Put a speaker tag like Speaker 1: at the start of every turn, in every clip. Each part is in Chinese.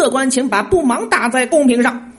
Speaker 1: 客官请把不忙打在公屏上。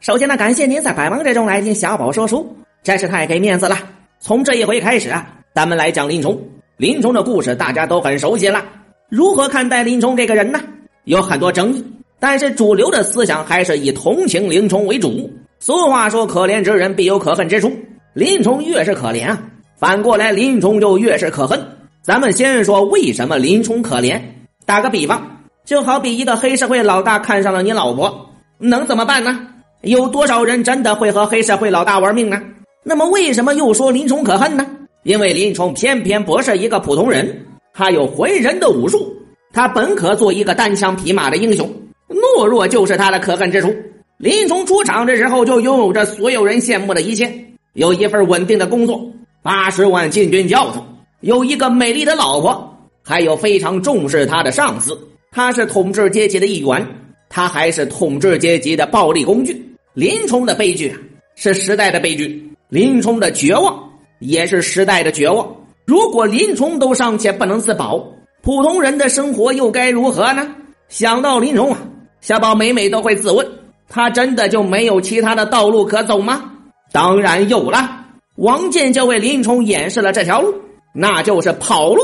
Speaker 1: 首先呢，感谢您在百忙之中来听小宝说书，真是太给面子了。从这一回开始啊，咱们来讲林冲。林冲的故事大家都很熟悉了。如何看待林冲这个人呢？有很多争议，但是主流的思想还是以同情林冲为主。俗话说：“可怜之人必有可恨之处。”林冲越是可怜啊，反过来林冲就越是可恨。咱们先说为什么林冲可怜。打个比方，就好比一个黑社会老大看上了你老婆，能怎么办呢？有多少人真的会和黑社会老大玩命呢？那么为什么又说林冲可恨呢？因为林冲偏偏不是一个普通人，他有浑身的武术，他本可做一个单枪匹马的英雄，懦弱就是他的可恨之处。林冲出场的时候就拥有着所有人羡慕的一切，有一份稳定的工作，八十万禁军教头，有一个美丽的老婆，还有非常重视他的上司。他是统治阶级的一员，他还是统治阶级的暴力工具。林冲的悲剧啊，是时代的悲剧。林冲的绝望也是时代的绝望。如果林冲都尚且不能自保，普通人的生活又该如何呢？想到林冲啊，小宝每每都会自问：他真的就没有其他的道路可走吗？当然有了。王建就为林冲演示了这条路，那就是跑路。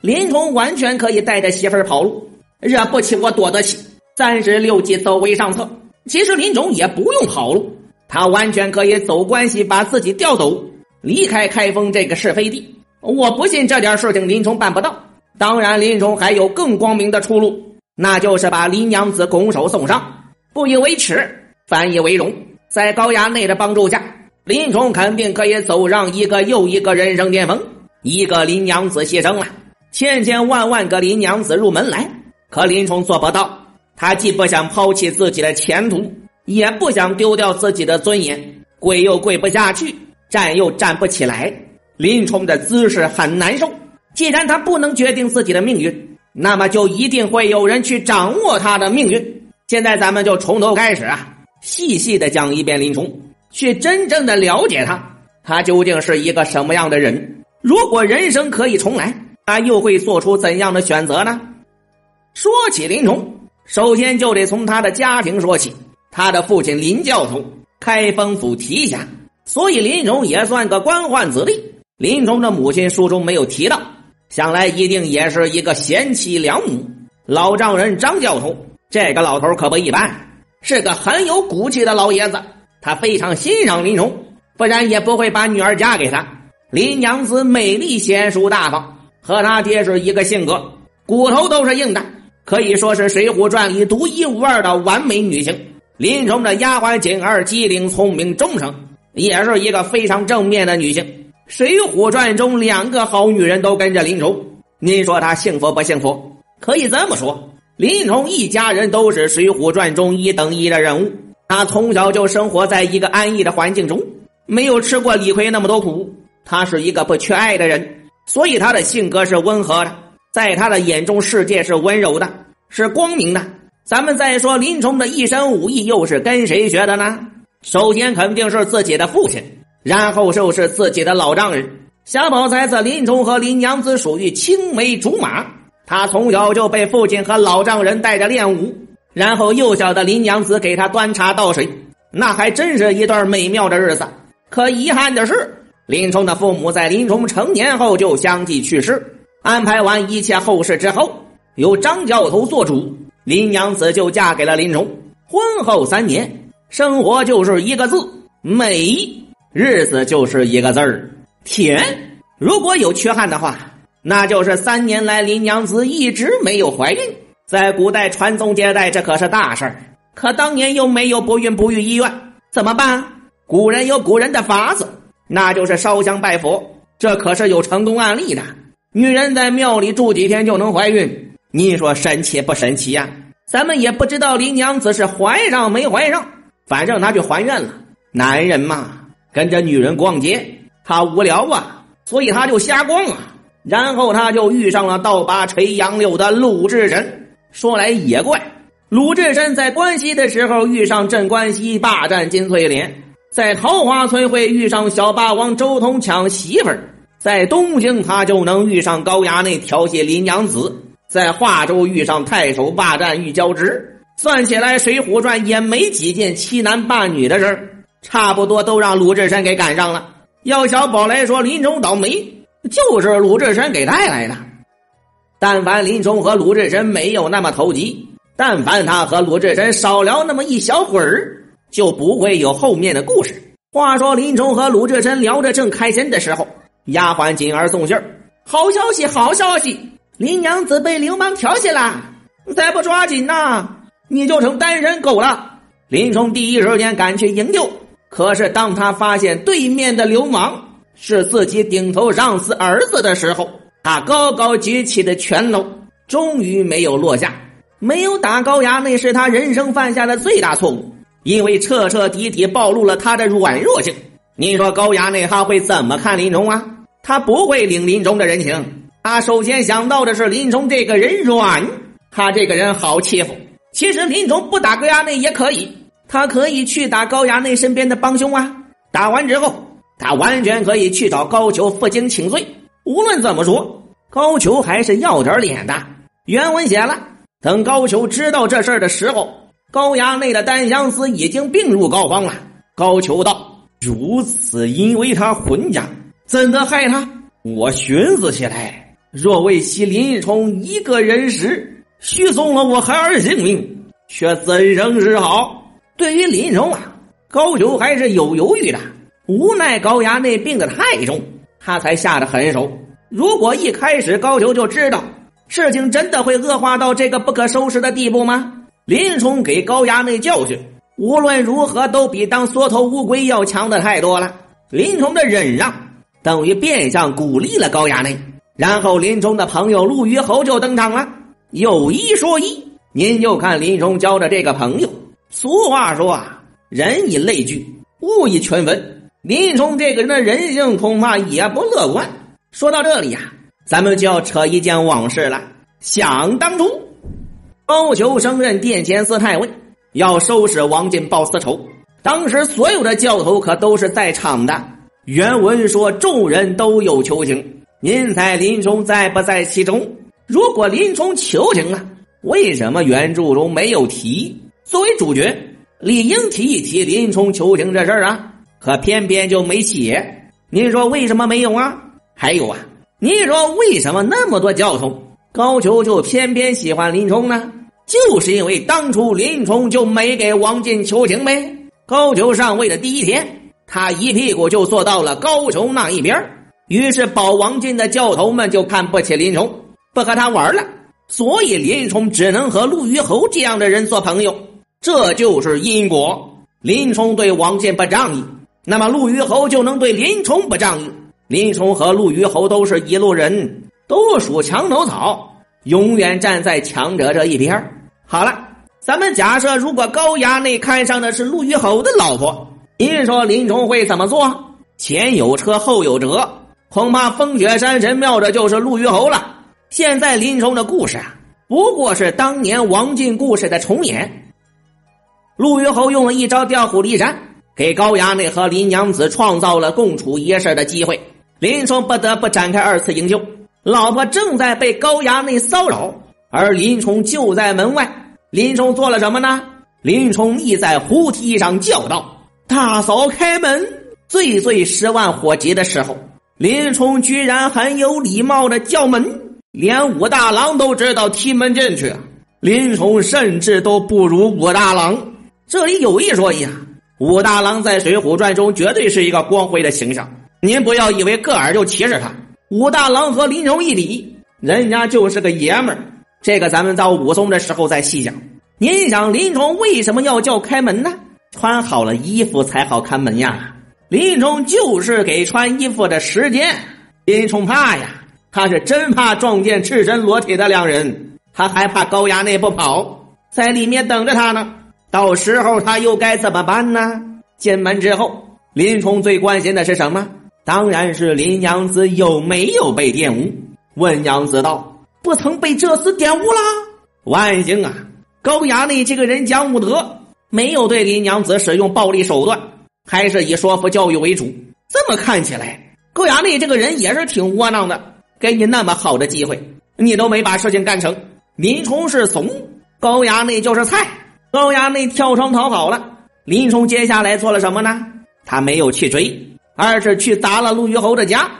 Speaker 1: 林冲完全可以带着媳妇儿跑路，惹不起我躲得起。三十六计，走为上策。其实林冲也不用跑路。他完全可以走关系，把自己调走，离开开封这个是非地。我不信这点事情林冲办不到。当然，林冲还有更光明的出路，那就是把林娘子拱手送上，不以为耻，反以为荣。在高衙内的帮助下，林冲肯定可以走上一个又一个人生巅峰。一个林娘子牺牲了，千千万万个林娘子入门来，可林冲做不到。他既不想抛弃自己的前途。也不想丢掉自己的尊严，跪又跪不下去，站又站不起来。林冲的姿势很难受。既然他不能决定自己的命运，那么就一定会有人去掌握他的命运。现在咱们就从头开始啊，细细的讲一遍林冲，去真正的了解他，他究竟是一个什么样的人？如果人生可以重来，他又会做出怎样的选择呢？说起林冲，首先就得从他的家庭说起。他的父亲林教头，开封府提辖，所以林冲也算个官宦子弟。林冲的母亲书中没有提到，想来一定也是一个贤妻良母。老丈人张教头，这个老头可不一般，是个很有骨气的老爷子。他非常欣赏林冲，不然也不会把女儿嫁给他。林娘子美丽贤淑大方，和他爹是一个性格，骨头都是硬的，可以说是《水浒传》里独一无二的完美女性。林冲的丫鬟锦儿机灵聪明忠诚，也是一个非常正面的女性。《水浒传》中两个好女人都跟着林冲，您说他幸福不幸福？可以这么说，林冲一家人都是《水浒传》中一等一的人物。他从小就生活在一个安逸的环境中，没有吃过李逵那么多苦。他是一个不缺爱的人，所以他的性格是温和的，在他的眼中，世界是温柔的，是光明的。咱们再说林冲的一身武艺又是跟谁学的呢？首先肯定是自己的父亲，然后就是自己的老丈人。小宝猜测林冲和林娘子属于青梅竹马，他从小就被父亲和老丈人带着练武，然后幼小的林娘子给他端茶倒水，那还真是一段美妙的日子。可遗憾的是，林冲的父母在林冲成年后就相继去世。安排完一切后事之后，由张教头做主。林娘子就嫁给了林冲，婚后三年，生活就是一个字美，日子就是一个字儿甜。如果有缺憾的话，那就是三年来林娘子一直没有怀孕。在古代传宗接代，这可是大事儿。可当年又没有不孕不育医院，怎么办？古人有古人的法子，那就是烧香拜佛。这可是有成功案例的，女人在庙里住几天就能怀孕。你说神奇不神奇呀？咱们也不知道林娘子是怀上没怀上，反正她就还愿了。男人嘛，跟着女人逛街，他无聊啊，所以他就瞎逛啊。然后他就遇上了倒拔垂杨柳的鲁智深。说来也怪，鲁智深在关西的时候遇上镇关西霸占金翠莲，在桃花村会遇上小霸王周通抢媳妇儿，在东京他就能遇上高衙内调戏林娘子。在华州遇上太守霸占玉交直，算起来，《水浒传》也没几件欺男霸女的事儿，差不多都让鲁智深给赶上了。要小宝来说，林冲倒霉就是鲁智深给带来的。但凡林冲和鲁智深没有那么投机，但凡他和鲁智深少聊那么一小会儿，就不会有后面的故事。话说，林冲和鲁智深聊着正开心的时候，丫鬟锦儿送信儿：“好消息，好消息！林娘子被流氓调戏了，再不抓紧呐，你就成单身狗了。”林冲第一时间赶去营救。可是，当他发现对面的流氓是自己顶头上司儿子的时候，他高高举起的拳头终于没有落下。没有打高衙内是他人生犯下的最大错误，因为彻彻底底暴露了他的软弱性。你说高衙内他会怎么看林冲啊？他不会领林冲的人情，他首先想到的是林冲这个人软，他这个人好欺负。其实林冲不打高衙内也可以。他可以去打高衙内身边的帮凶啊！打完之后，他完全可以去找高俅负荆请罪。无论怎么说，高俅还是要点脸的。原文写了，等高俅知道这事的时候，高衙内的单相思已经病入膏肓了。高俅道：“如此因为他混家，怎的害他？我寻思起来，若为惜林冲一个人时，许送了我孩儿性命，却怎生是好？”对于林冲啊，高俅还是有犹豫的。无奈高衙内病得太重，他才下的狠手。如果一开始高俅就知道事情真的会恶化到这个不可收拾的地步吗？林冲给高衙内教训，无论如何都比当缩头乌龟要强的太多了。林冲的忍让等于变相鼓励了高衙内。然后林冲的朋友陆虞侯就登场了。有一说一，您就看林冲交的这个朋友。俗话说啊，人以类聚，物以群分。林冲这个人的人性恐怕也不乐观。说到这里呀，咱们就要扯一件往事了。想当初，高俅升任殿前司太尉，要收拾王进报私仇。当时所有的教头可都是在场的。原文说，众人都有求情。您猜林冲在不在其中？如果林冲求情了，为什么原著中没有提？作为主角，理应提一提林冲求情这事儿啊，可偏偏就没写。您说为什么没有啊？还有啊，您说为什么那么多教头高俅就偏偏喜欢林冲呢？就是因为当初林冲就没给王进求情呗。高俅上位的第一天，他一屁股就坐到了高俅那一边于是保王进的教头们就看不起林冲，不和他玩了。所以林冲只能和陆虞侯这样的人做朋友。这就是因果。林冲对王进不仗义，那么陆虞侯就能对林冲不仗义。林冲和陆虞侯都是一路人，都属墙头草，永远站在强者这一边。好了，咱们假设，如果高衙内看上的是陆虞侯的老婆，您说林冲会怎么做？前有车，后有辙，恐怕风雪山神庙的就是陆虞侯了。现在林冲的故事啊，不过是当年王进故事的重演。陆虞侯用了一招调虎离山，给高衙内和林娘子创造了共处一室的机会。林冲不得不展开二次营救，老婆正在被高衙内骚扰，而林冲就在门外。林冲做了什么呢？林冲立在胡梯上叫道：“大嫂开门！”最最十万火急的时候，林冲居然很有礼貌的叫门，连武大郎都知道踢门进去。林冲甚至都不如武大郎。这里有一说一啊，武大郎在《水浒传》中绝对是一个光辉的形象。您不要以为个儿就歧视他，武大郎和林冲一比，人家就是个爷们儿。这个咱们到武松的时候再细讲。您想林冲为什么要叫开门呢？穿好了衣服才好开门呀。林冲就是给穿衣服的时间。林冲怕呀，他是真怕撞见赤身裸体的两人，他还怕高衙内不跑，在里面等着他呢。到时候他又该怎么办呢？进门之后，林冲最关心的是什么？当然是林娘子有没有被玷污。问娘子道：“不曾被这厮玷污啦？”万幸啊！高衙内这个人讲武德，没有对林娘子使用暴力手段，还是以说服教育为主。这么看起来，高衙内这个人也是挺窝囊的。给你那么好的机会，你都没把事情干成。林冲是怂，高衙内就是菜。高衙内跳窗逃跑了。林冲接下来做了什么呢？他没有去追，而是去砸了陆虞侯的家。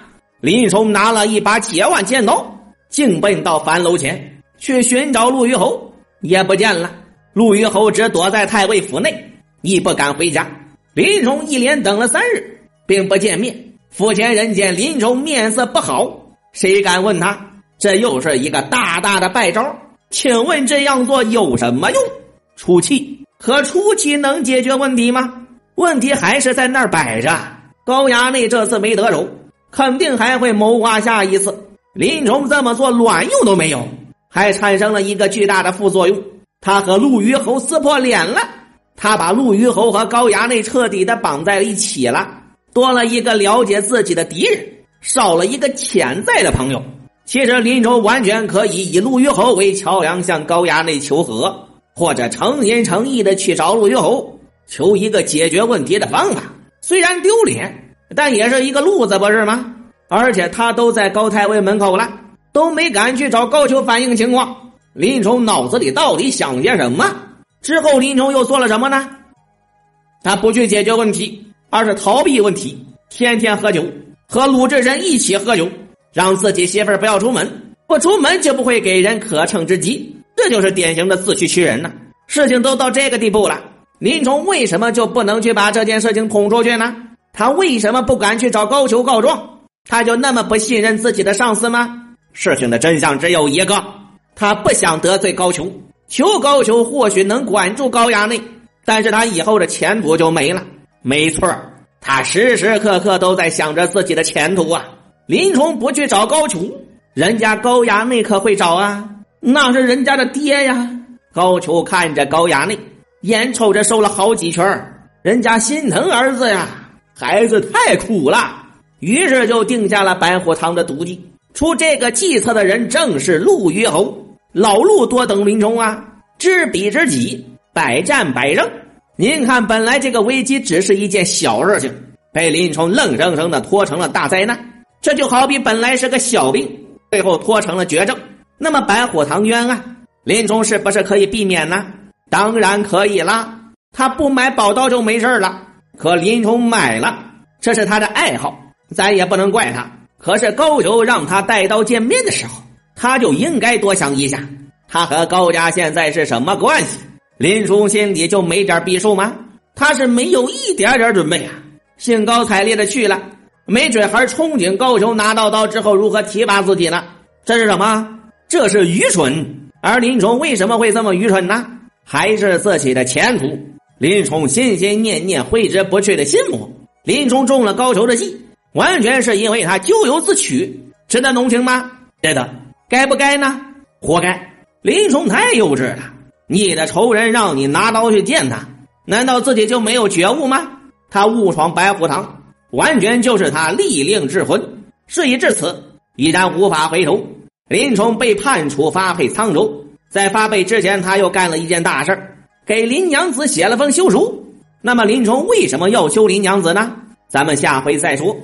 Speaker 1: 林冲拿了一把铁腕尖刀，径奔到樊楼前去寻找陆虞侯，也不见了。陆虞侯只躲在太尉府内，亦不敢回家。林冲一连等了三日，并不见面。府前人见林冲面色不好，谁敢问他？这又是一个大大的败招。请问这样做有什么用？出气？可出气能解决问题吗？问题还是在那儿摆着。高衙内这次没得手。肯定还会谋划下一次。林冲这么做卵用都没有，还产生了一个巨大的副作用。他和陆虞侯撕破脸了，他把陆虞侯和高衙内彻底的绑在了一起了，多了一个了解自己的敌人，少了一个潜在的朋友。其实林冲完全可以以陆虞侯为桥梁向高衙内求和，或者诚心诚意的去找陆虞侯求一个解决问题的方法。虽然丢脸。但也是一个路子，不是吗？而且他都在高太尉门口了，都没敢去找高俅反映情况。林冲脑子里到底想些什么？之后林冲又做了什么呢？他不去解决问题，而是逃避问题，天天喝酒，和鲁智深一起喝酒，让自己媳妇儿不要出门，不出门就不会给人可乘之机。这就是典型的自欺欺人呢。事情都到这个地步了，林冲为什么就不能去把这件事情捅出去呢？他为什么不敢去找高俅告状？他就那么不信任自己的上司吗？事情的真相只有一个：他不想得罪高俅，求高俅或许能管住高衙内，但是他以后的前途就没了。没错他时时刻刻都在想着自己的前途啊。林冲不去找高俅，人家高衙内可会找啊，那是人家的爹呀。高俅看着高衙内，眼瞅着瘦了好几圈，人家心疼儿子呀。孩子太苦了，于是就定下了白虎堂的毒计。出这个计策的人正是陆虞侯。老陆多等林冲啊，知彼知己，百战百胜。您看，本来这个危机只是一件小事情，被林冲愣生生的拖成了大灾难。这就好比本来是个小病，最后拖成了绝症。那么白虎堂冤案，林冲是不是可以避免呢？当然可以啦，他不买宝刀就没事了。可林冲买了，这是他的爱好，咱也不能怪他。可是高俅让他带刀见面的时候，他就应该多想一下，他和高家现在是什么关系？林冲心里就没点逼数吗？他是没有一点点准备啊，兴高采烈的去了，没准还憧憬高俅拿到刀之后如何提拔自己呢？这是什么？这是愚蠢。而林冲为什么会这么愚蠢呢？还是自己的前途。林冲心心念念挥之不去的心魔，林冲中了高俅的计，完全是因为他咎由自取，值得同情吗？对的，该不该呢？活该！林冲太幼稚了，你的仇人让你拿刀去见他，难道自己就没有觉悟吗？他误闯白虎堂，完全就是他利令智昏。事已至此，已然无法回头。林冲被判处发配沧州，在发配之前，他又干了一件大事。给林娘子写了封休书，那么林冲为什么要休林娘子呢？咱们下回再说。